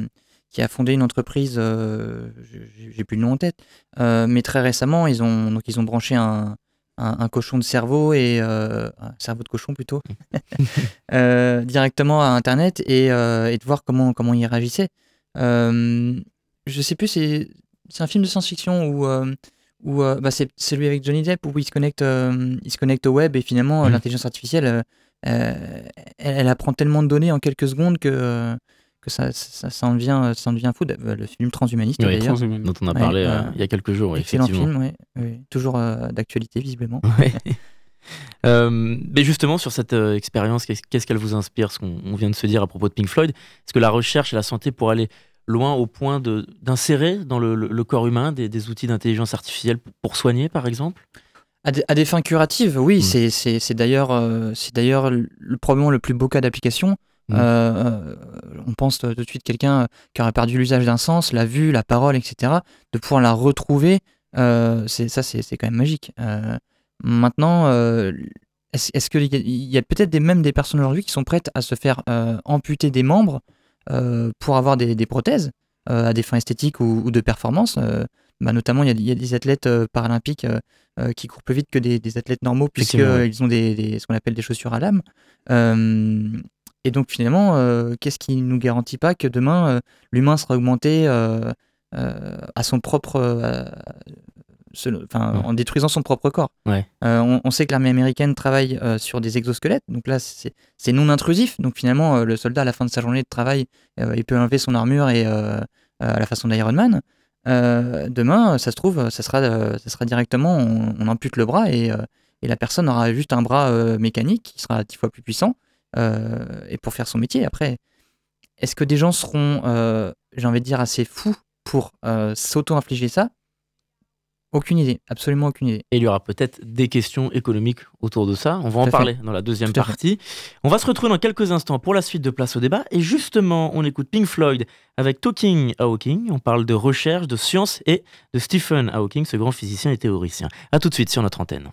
qui a fondé une entreprise. euh, j'ai j'ai plus le nom en tête, euh, mais très récemment, ils ont donc ils ont branché un, un, un cochon de cerveau et euh, un cerveau de cochon plutôt euh, directement à Internet et, euh, et de voir comment comment il réagissait. Euh, je sais plus, c'est c'est un film de science-fiction où, euh, où euh, bah, c'est celui avec Johnny Depp où il se connecte, euh, il se connecte au web et finalement Mhm. l'intelligence artificielle, elle, elle apprend tellement de données en quelques secondes que, euh, que ça, ça, ça en devient, ça en devient fou. Euh, Le film Transhumaniste Oui, d'ailleurs. Transhumaniste. Dont on a parlé euh, il y a quelques jours, oui, Excellent effectivement. film, ouais, ouais. toujours euh, d'actualité visiblement. Ouais. Euh, mais justement, sur cette euh, expérience, qu'est-ce qu'elle vous inspire, ce qu'on on vient de se dire à propos de Pink Floyd? Est-ce que la recherche et la santé pourraient aller loin au point d'insérer dans le, le- le corps humain des, des outils d'intelligence artificielle pour, soigner, par exemple? À des, à des fins curatives, oui, Mm. c'est- d'ailleurs euh, c'est d'ailleurs le, probablement le plus beau cas d'application. Mm. Euh, on pense tout de suite quelqu'un qui aurait perdu l'usage d'un sens, la vue, la parole, etc. De pouvoir la retrouver, euh, c'est ça, c'est c'est quand même magique. Euh, maintenant, euh, est-ce est-ce qu'il y a, peut-être des, même des personnes aujourd'hui qui sont prêtes à se faire amputer des membres pour avoir des, des prothèses euh, à des fins esthétiques ou, ou de performance euh, bah, Notamment, il y, a, il y a des athlètes euh, paralympiques euh, euh, qui courent plus vite que des, des athlètes normaux puisqu'ils ont des, des- ce qu'on appelle des chaussures à lame. Euh, et donc finalement, euh, qu'est-ce qui nous garantit pas que demain, euh, l'humain sera augmenté euh, euh, à son propre... selon- enfin, Ouais. en détruisant son propre corps. Ouais. Euh, on, on sait que l'armée américaine travaille euh, sur des exosquelettes, donc là c'est non intrusif, donc finalement euh, le soldat à la fin de sa journée de travail, il peut enlever son armure et à la façon d'Iron Man. Demain, ça se trouve, ça sera, ça sera directement, on, on ampute le bras et, et la personne aura juste un bras mécanique qui sera dix fois plus puissant et pour faire son métier. Après, est-ce que des gens seront, j'ai envie de dire, assez fous pour s'auto-infliger ça? Aucune idée, absolument aucune idée. Et il y aura peut-être des questions économiques autour de ça. On va en fait. parler dans la deuxième Tout partie. On va se retrouver dans quelques instants pour la suite de Place au débat. Et justement, on écoute Pink Floyd avec Talking Hawking. On parle de recherche, de science et de Stephen Hawking, ce grand physicien et théoricien. A tout de suite sur notre antenne.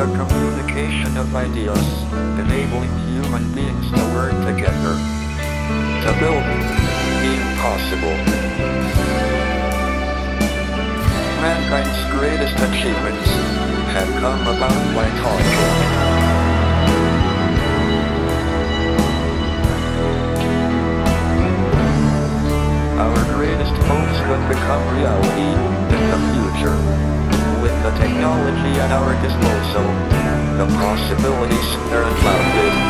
The communication of ideas, enabling human beings to work together. To build the impossible. Mankind's greatest achievements have come about by talking. Our greatest hopes will become reality technology at our disposal, the possibilities are unbounded.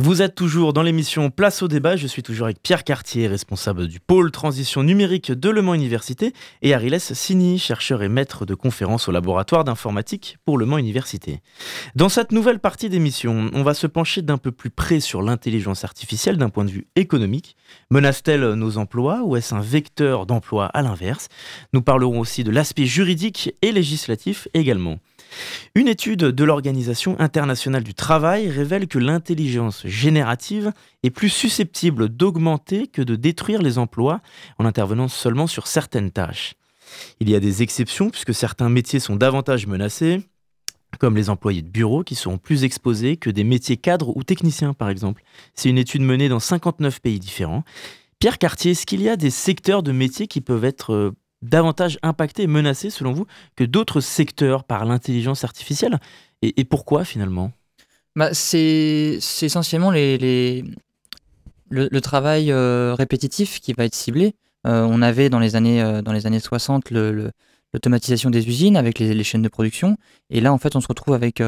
Vous êtes toujours dans l'émission Place au débat. Je suis toujours avec Pierre Cartier, responsable du pôle transition numérique de Le Mans Université, et Ariles Sini, chercheur et maître de conférences au laboratoire d'informatique pour Le Mans Université. Dans cette nouvelle partie d'émission, on va se pencher d'un peu plus près sur l'intelligence artificielle d'un point de vue économique. Menace-t-elle nos emplois ou est-ce un vecteur d'emploi à l'inverse? Nous parlerons aussi de l'aspect juridique et législatif également. Une étude de l'Organisation internationale du travail révèle que l'intelligence générative est plus susceptible d'augmenter que de détruire les emplois en intervenant seulement sur certaines tâches. Il y a des exceptions puisque certains métiers sont davantage menacés, comme les employés de bureau qui seront plus exposés que des métiers cadres ou techniciens par exemple. C'est une étude menée dans 59 pays différents. Pierre Cartier, est-ce qu'il y a des secteurs de métiers qui peuvent être euh, davantage impactés et menacés, selon vous, que d'autres secteurs par l'intelligence artificielle et, pourquoi finalement? Bah, c'est essentiellement les, le, travail euh, répétitif qui va être ciblé. Euh, on avait dans les années, euh, dans les années 60 le- le- l'automatisation des usines avec les, les chaînes de production. Et là, en fait, on se retrouve avec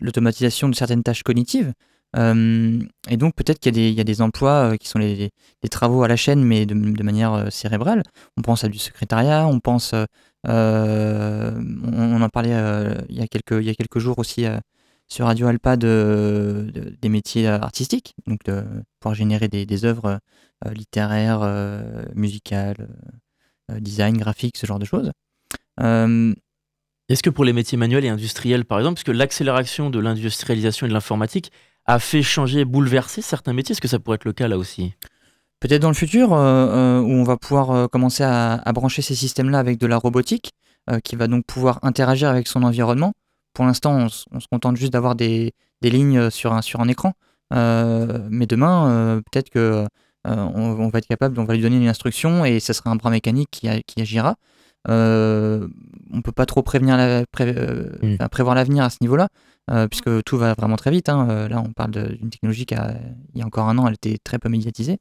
l'automatisation de certaines tâches cognitives. Euh, et donc, peut-être qu'il y, a des- emplois euh, qui sont les, travaux à la chaîne, mais de, manière euh, cérébrale. On pense à du secrétariat, on pense. on, en parlait il, y a quelques, jours aussi sur Radio Alpa de, de- des métiers artistiques, donc de pouvoir générer des, œuvres littéraires, musicales, design, graphique, ce genre de choses. Est-ce que pour les métiers manuels et industriels, par exemple, parce que l'accélération de l'industrialisation et de l'informatique a fait changer, bouleverser certains métiers, est-ce que ça pourrait être le cas là aussi? Peut-être dans le futur, euh, euh, où on va pouvoir euh, commencer à, brancher ces systèmes-là avec de la robotique, qui va donc pouvoir interagir avec son environnement. Pour l'instant, on, se contente juste d'avoir des, lignes sur un, écran. Mais demain, peut-être que euh, on, va être capable, on va lui donner une instruction et ce sera un bras mécanique qui agira. Euh, on peut pas trop prévenir la- pré- euh, Mm. enfin, prévoir l'avenir à ce niveau-là, euh, puisque tout va vraiment très vite. hein. Là, on parle d'une technologie qui, a- il y a encore un an, elle était très peu médiatisée.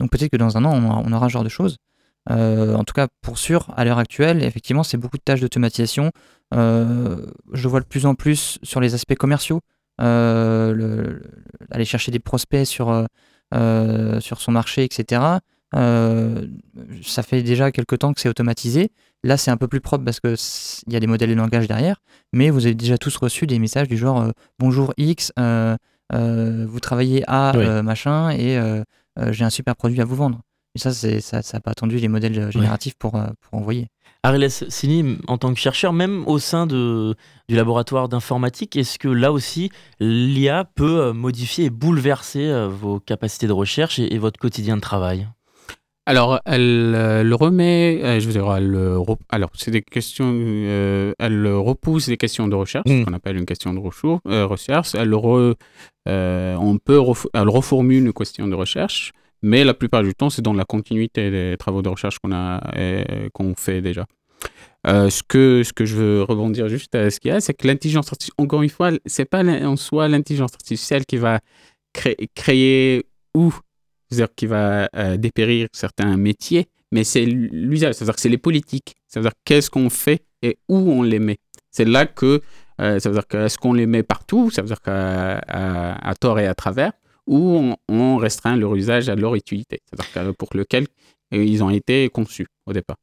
Donc peut-être que dans un an, on aura, on aura ce genre de choses. Euh, en tout cas, pour sûr, à l'heure actuelle, effectivement, c'est beaucoup de tâches d'automatisation. Euh, je vois de plus en plus sur les aspects commerciaux, euh, le- le- aller chercher des prospects sur, sur son marché, etc. Euh, ça fait déjà quelques temps que c'est automatisé. Là, c'est un peu plus propre parce qu'il y a des modèles de langage derrière, mais vous avez déjà tous reçu des messages du genre euh, Bonjour X, euh, vous travaillez à Oui. machin et j'ai un super produit à vous vendre. Et ça, ça n'a pas attendu les modèles génératifs pour, pour envoyer. Ariel Sini, en tant que chercheur, même au sein de, du laboratoire d'informatique, est-ce que là aussi, l'IA peut modifier et bouleverser vos capacités de recherche et, et votre quotidien de travail? Alors, elle euh, le remet, euh, je veux dire, elle le re- alors c'est des questions, euh, elle repousse des questions de recherche, Mm. ce qu'on appelle une question de recherche. Elle le re- on peut, ref- elle reformule une question de recherche, mais la plupart du temps, c'est dans la continuité des travaux de recherche qu'on a, qu'on fait déjà. Ce, que, ce que je veux rebondir juste à ce qu'il y a, c'est que l'intelligence artificielle, encore une fois, c'est pas en soi l'intelligence artificielle qui va créer ou c'est-à-dire qui va euh, dépérir certains métiers, mais c'est l'usage, c'est-à-dire que c'est les politiques, c'est-à-dire qu'est-ce qu'on fait et où on les met. C'est là que euh, ça veut dire que est-ce qu'on les met partout, ça veut dire qu'à à, tort et à travers, ou on, on restreint leur usage à leur utilité, c'est-à-dire que pour lequel euh, ils ont été conçus au départ.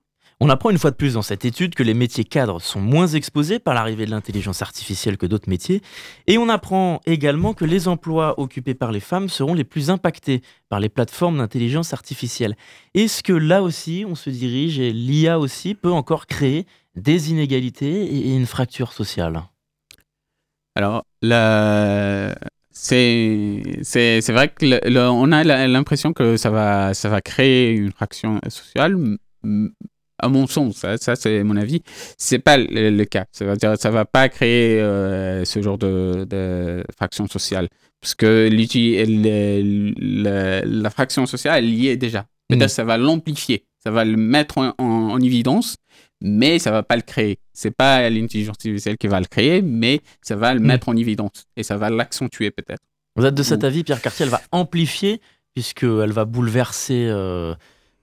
On apprend une fois de plus dans cette étude que les métiers cadres sont moins exposés par l'arrivée de l'intelligence artificielle que d'autres métiers. Et on apprend également que les emplois occupés par les femmes seront les plus impactés par les plateformes d'intelligence artificielle. Est-ce que là aussi, on se dirige et l'IA aussi peut encore créer des inégalités et une fracture sociale? Alors, c'est vrai que on a l'impression que ça va ça va créer une fraction sociale. À mon sens, ça, ça, c'est mon avis, c'est pas le, le cas. Ça veut dire ça va pas créer euh, ce genre de, de fraction sociale parce que le- la fraction sociale elle y est déjà. Peut-être ça va l'amplifier, ça va le mettre en, en- en évidence, mais ça va pas le créer. C'est pas l'intelligence artificielle qui va le créer, mais ça va le mettre en évidence et ça va l'accentuer peut-être. Vous êtes de cet avis, Pierre Cartier, elle va amplifier, puisqu'elle va bouleverser euh,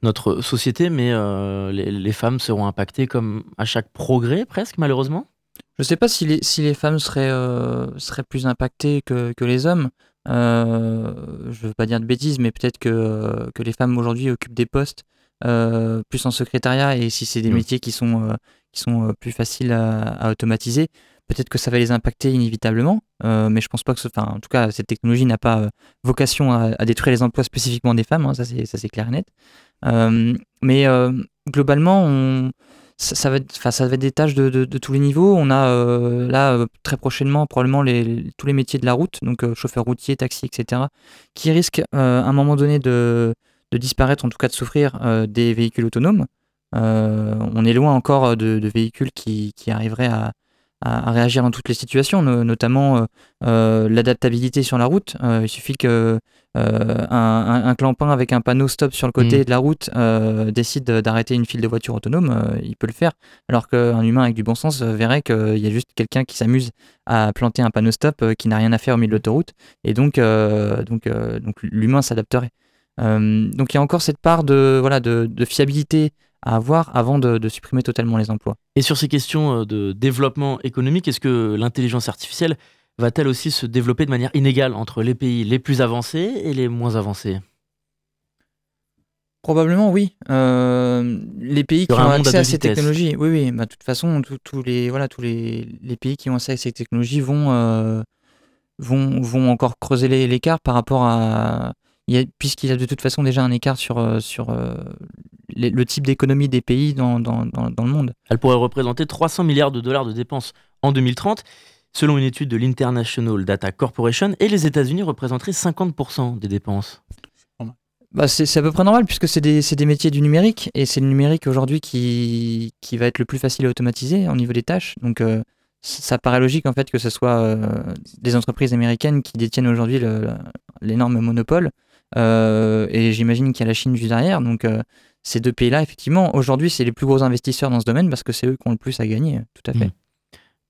notre société, mais euh, les, les femmes seront impactées comme à chaque progrès, presque, malheureusement Je sais pas si les, si les femmes seraient, euh, seraient plus impactées que, que les hommes. Euh, je veux pas dire de bêtises, mais peut-être que, que les femmes aujourd'hui occupent des postes plus en secrétariat et si c'est des Mm. métiers qui sont, qui sont plus faciles à, à automatiser, peut-être que ça va les impacter inévitablement. Euh, mais je pense pas que ce, enfin, en tout cas, cette technologie n'a pas euh, vocation à, à détruire les emplois spécifiquement des femmes, hein, ça c'est ça c'est clair et net. Euh, mais euh, globalement, ça, va être, ça va être des tâches de, tous les niveaux. On a euh, là très prochainement probablement tous les métiers de la route, donc euh, chauffeur routier, taxi, etc., qui risquent à un moment donné de, disparaître, en tout cas de souffrir des véhicules autonomes. On est loin encore de, véhicules qui arriveraient à, à- à réagir dans toutes les situations, no- notamment euh, euh, l'adaptabilité sur la route. Euh, il suffit que un, un- un clampin avec un panneau stop sur le côté Mhm. de la route décide d'arrêter une file de voitures autonomes, euh, il peut le faire. Alors qu'un humain avec du bon sens verrait qu'il y a juste quelqu'un qui s'amuse à planter un panneau stop qui n'a rien à faire au milieu de l'autoroute, et donc, donc, donc l'humain s'adapterait. Donc il y a encore cette part de, voilà, de, de fiabilité à avoir avant de, de supprimer totalement les emplois. Et sur ces questions euh, de développement économique, est-ce que l'intelligence artificielle va-t-elle aussi se développer de manière inégale entre les pays les plus avancés et les moins avancés? Probablement oui. Euh, les pays qui ont à accès à ces technologies, oui, oui. Bah, de toute façon, tous- les voilà, tous les, les pays qui ont accès à ces technologies vont euh, vont, vont encore creuser l'écart par rapport à puisqu'il y a de toute façon déjà un écart sur sur les- le type d'économie des pays dans, dans, dans, dans le monde. Elle pourrait représenter 300 milliards de dollars de dépenses en 2030, selon une étude de l'International Data Corporation, et les États-Unis représenteraient 50% des dépenses. Bah, c'est à peu près normal puisque c'est des, des métiers du numérique et c'est le numérique aujourd'hui qui, qui va être le plus facile à automatiser au niveau des tâches. Donc euh, ça paraît logique en fait que ce soit euh, des entreprises américaines qui détiennent aujourd'hui l'énorme monopole. Euh, et j'imagine qu'il y a la Chine juste derrière. Donc ces deux pays-là, effectivement, aujourd'hui, c'est les plus gros investisseurs dans ce domaine parce que c'est eux qui ont le plus à gagner. Tout à fait. Mm.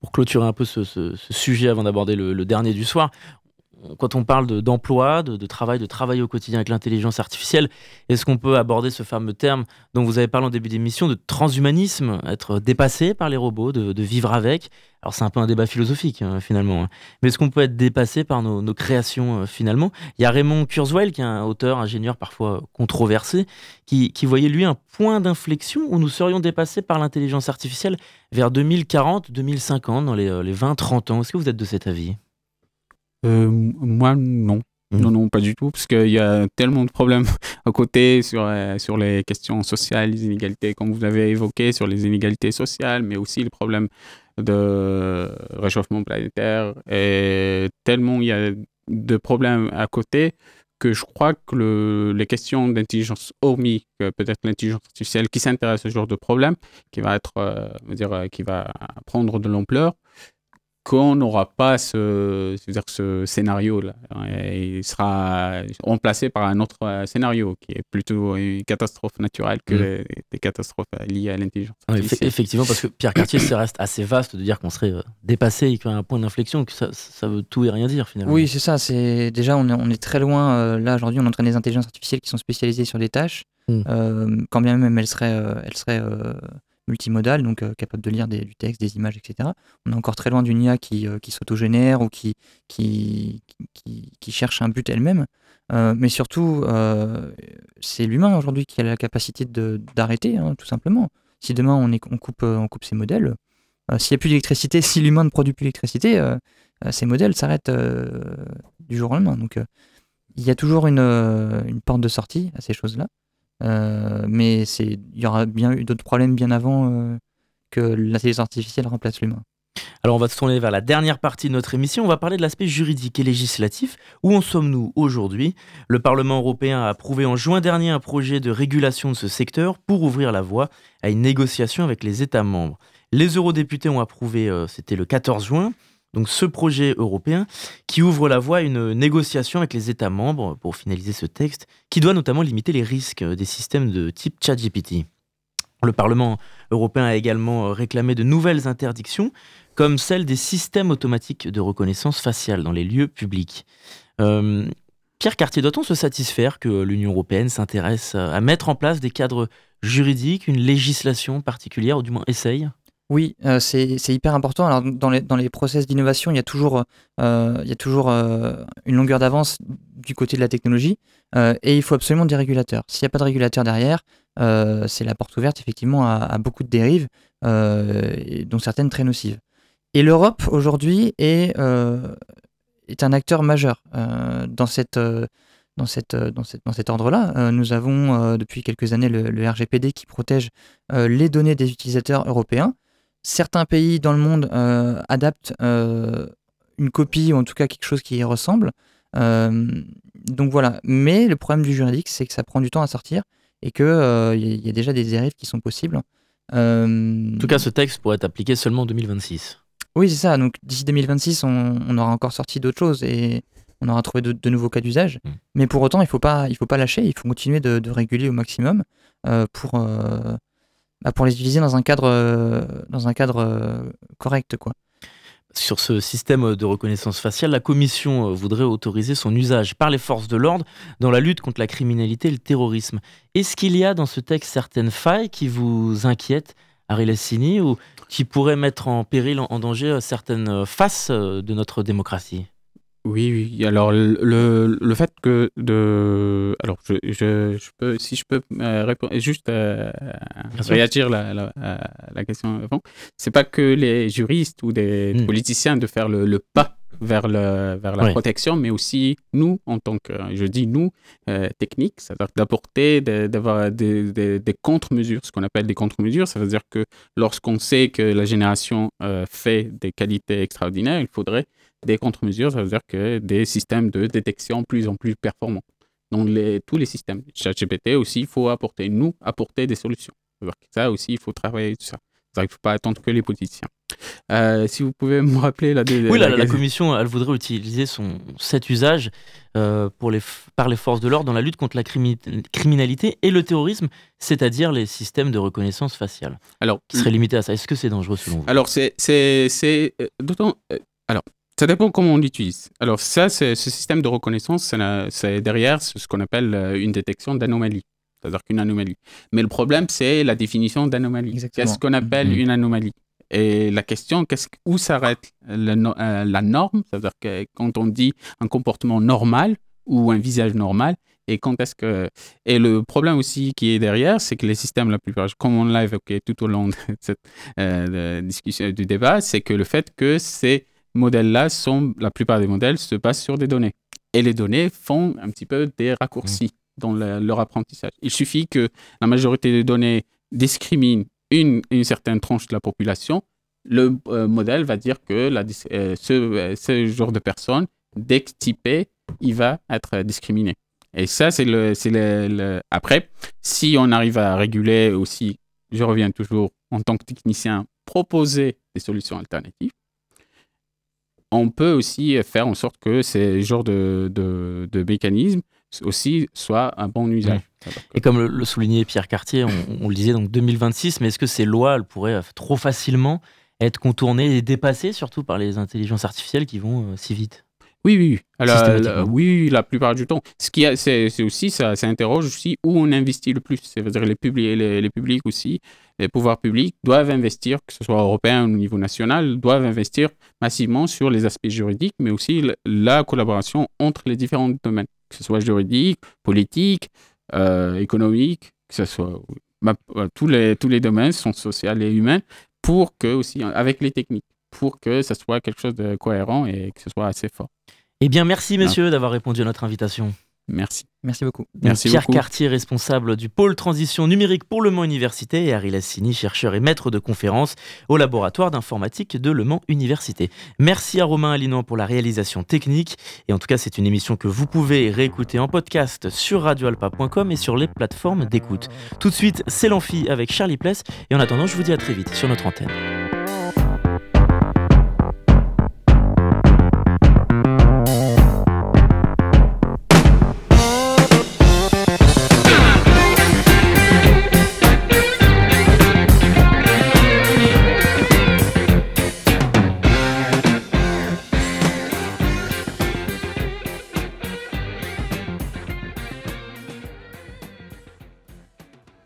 Pour clôturer un peu ce, sujet avant d'aborder le, dernier du soir, quand on parle de- d'emploi, de, travail, de travail au quotidien avec l'intelligence artificielle, est-ce qu'on peut aborder ce fameux terme dont vous avez parlé en début d'émission de transhumanisme, être dépassé par les robots, de, vivre avec? Alors c'est un peu un débat philosophique hein, finalement, hein. mais est-ce qu'on peut être dépassé par nos, créations euh, finalement? Il y a Raymond Kurzweil, qui est un auteur, ingénieur parfois controversé, qui, voyait lui un point d'inflexion où nous serions dépassés par l'intelligence artificielle vers 2040-2050, dans les, euh, les 20-30 ans. Est-ce que vous êtes de cet avis? Euh, moi, non. Mhm. Non, non, pas du tout, parce qu'il y a tellement de problèmes à côté sur, euh, sur les questions sociales, les inégalités, comme vous avez évoqué, sur les inégalités sociales, mais aussi les problèmes de réchauffement planétaire. Et tellement il y a de problèmes à côté que je crois que le- les questions d'intelligence, hormis peut-être l'intelligence artificielle qui s'intéresse à ce genre de problème, qui va être, euh, dire, qui va prendre de l'ampleur, qu'on n'aura pas ce, c'est-à-dire ce scénario-là. Il sera remplacé par un autre euh, scénario qui est plutôt une catastrophe naturelle que Mm. des catastrophes liées à l'intelligence Oui, effe- artificielle. Effectivement, parce que Pierre Cartier, ça reste assez vaste de dire qu'on serait euh, dépassé et qu'il y a un point d'inflexion, que ça, ça veut tout et rien dire finalement. Oui, c'est ça. C'est déjà on est, on est très loin. euh, là aujourd'hui, on entraîne des intelligences artificielles qui sont spécialisées sur des tâches, Mm. euh, quand bien même elles seraient, euh, elles seraient euh, multimodale, donc euh, capable de lire du texte, des images, etc. On est encore très loin d'une IA qui, euh, qui s'autogénère ou qui, cherche un but elle-même. Euh, mais surtout, c'est l'humain aujourd'hui qui a la capacité d'arrêter, hein, tout simplement. Si demain on, coupe, on ces modèles, s'il n'y a plus d'électricité, si l'humain ne produit plus d'électricité, ces modèles s'arrêtent du jour au lendemain. Donc il y a toujours une porte de sortie à ces choses-là. Euh, mais il y aura bien eu d'autres problèmes bien avant euh, que l'intelligence artificielle remplace l'humain. Alors on va se tourner vers la dernière partie de notre émission, on va parler de l'aspect juridique et législatif. Où en sommes-nous aujourd'hui? Le Parlement européen a approuvé en juin dernier un projet de régulation de ce secteur pour ouvrir la voie à une négociation avec les États membres. Les eurodéputés ont approuvé, euh, c'était le 14 juin, donc ce projet européen qui ouvre la voie à une négociation avec les États membres pour finaliser ce texte, qui doit notamment limiter les risques des systèmes de type ChatGPT. Le Parlement européen a également euh, réclamé de nouvelles interdictions, comme celle des systèmes automatiques de reconnaissance faciale dans les lieux publics. Euh, Pierre Cartier, doit-on se satisfaire que l'Union européenne s'intéresse à mettre en place des cadres juridiques, une législation particulière, ou du moins essaye? Oui, euh, c'est hyper important. Alors, dans les, process d'innovation, il y a toujours, euh, euh, une longueur d'avance du côté de la technologie et il faut absolument des régulateurs. S'il n'y a pas de régulateurs derrière, c'est la porte ouverte effectivement à, beaucoup de dérives, dont certaines très nocives. Et l'Europe aujourd'hui est, un acteur majeur dans cet ordre-là, nous avons depuis quelques années le, RGPD qui protège les données des utilisateurs européens certains pays dans le monde euh, adaptent euh, une copie ou en tout cas quelque chose qui y ressemble. Euh, donc voilà. Mais le problème du juridique, c'est que ça prend du temps à sortir et qu'il y, y a déjà des dérives qui sont possibles. En tout cas, ce texte pourrait être appliqué seulement en 2026. oui, c'est ça. Donc d'ici 2026, on, on aura encore sorti d'autres choses et on aura trouvé de, de nouveaux cas d'usage. Mm. Mais pour autant, il ne faut, pas- il faut pas lâcher. Il faut continuer de, de réguler au maximum pour, bah, pour les utiliser dans un cadre, euh, euh, correct. Quoi. Sur ce système de reconnaissance faciale, la Commission euh, voudrait autoriser son usage par les forces de l'ordre dans la lutte contre la criminalité et le terrorisme. Est-ce qu'il y a dans ce texte certaines failles qui vous inquiètent, Ariel Assini, ou qui pourraient mettre en péril, en danger certaines faces de notre démocratie? Oui, oui. Alors, le, le, fait que de. Alors, je, je, je peux, si je peux euh, répondre, juste euh, réagir la, la, à la question avant, c'est pas que les juristes ou des Mm. politiciens de faire le, le pas vers, le, vers la Oui. protection, mais aussi nous, en tant que, je dis nous, euh, techniques, c'est-à-dire d'apporter, d'avoir des, des, des contre-mesures, ce qu'on appelle des contre-mesures, ça veut dire que lorsqu'on sait que la génération euh, fait des qualités extraordinaires, il faudrait des contre-mesures, ça veut dire que des systèmes de détection plus en plus performants. Dans les, tous les systèmes. ChatGPT aussi, il faut apporter, nous, apporter des solutions. Ça aussi, il faut travailler tout ça. Qu'il ne faut pas attendre que les politiciens. Euh, si vous pouvez me rappeler la Oui, la, la Commission, elle voudrait utiliser son, cet usage euh, pour les, par les forces de l'ordre dans la lutte contre la crimi- criminalité et le terrorisme, c'est-à-dire les systèmes de reconnaissance faciale, Alors, qui seraient limités à ça. Est-ce que c'est dangereux selon vous? Alors, c'est, euh, d'autant. alors, ça dépend comment on l'utilise. Alors, ça, ce système de reconnaissance, c'est, derrière ce qu'on appelle une détection d'anomalie. C'est-à-dire qu'une anomalie. Mais le problème, c'est la définition d'anomalie. Qu'est-ce qu'on appelle Mhm. une anomalie? Et la question, qu'est-ce, où s'arrête euh, la norme? C'est-à-dire que quand on dit un comportement normal ou un visage normal, et quand est-ce que... Et le problème aussi qui est derrière, c'est que les systèmes, la plupart, comme on l'a évoqué tout au long de cette euh, discussion, du débat, c'est que le fait que ces modèles-là sont, la plupart des modèles se basent sur des données. Et les données font un petit peu des raccourcis dans le- leur apprentissage. Il suffit que la majorité des données discriminent une, une certaine tranche de la population. Le euh, modèle va dire que la euh, ce, ce genre de personne, dès que typé, il va être discriminé. Et ça, c'est le, le, le- Après, si on arrive à réguler aussi, je reviens toujours en tant que technicien, proposer des solutions alternatives, on peut aussi faire en sorte que ces genres de, de, de mécanismes aussi soient un bon usage. Et comme le, le soulignait Pierre Cartier, on, on le disait donc 2026, mais est-ce que ces lois elles pourraient euh, trop facilement être contournées et dépassées, surtout par les intelligences artificielles qui vont euh, si vite? Oui, oui. Alors, la- oui, la plupart du temps. Ce qui a- c'est aussi, ça, ça interroge aussi où on investit le plus. C'est-à-dire les, publics, les, les publics aussi, les pouvoirs publics doivent investir, que ce soit européen ou au niveau national, doivent investir massivement sur les aspects juridiques, mais aussi la collaboration entre les différents domaines, que ce soit juridique, politique, euh, économique, que ce soit euh, tous, les, tous les domaines sont sociaux et humains, pour que aussi, avec les techniques, pour que ça soit quelque chose de cohérent et que ce soit assez fort. Eh bien, merci messieurs d'avoir répondu à notre invitation. Merci. Merci beaucoup. Merci Pierre beaucoup. Cartier, responsable du pôle transition numérique pour Le Mans Université, et Harry Lassini, chercheur et maître de conférences au laboratoire d'informatique de Le Mans Université. Merci à Romain Alinan pour la réalisation technique. Et en tout cas, c'est une émission que vous pouvez réécouter en podcast sur radioalpa.com et sur les plateformes d'écoute. Tout de suite, c'est l'amphi avec Charlie Pless. Et en attendant, je vous dis à très vite sur notre antenne.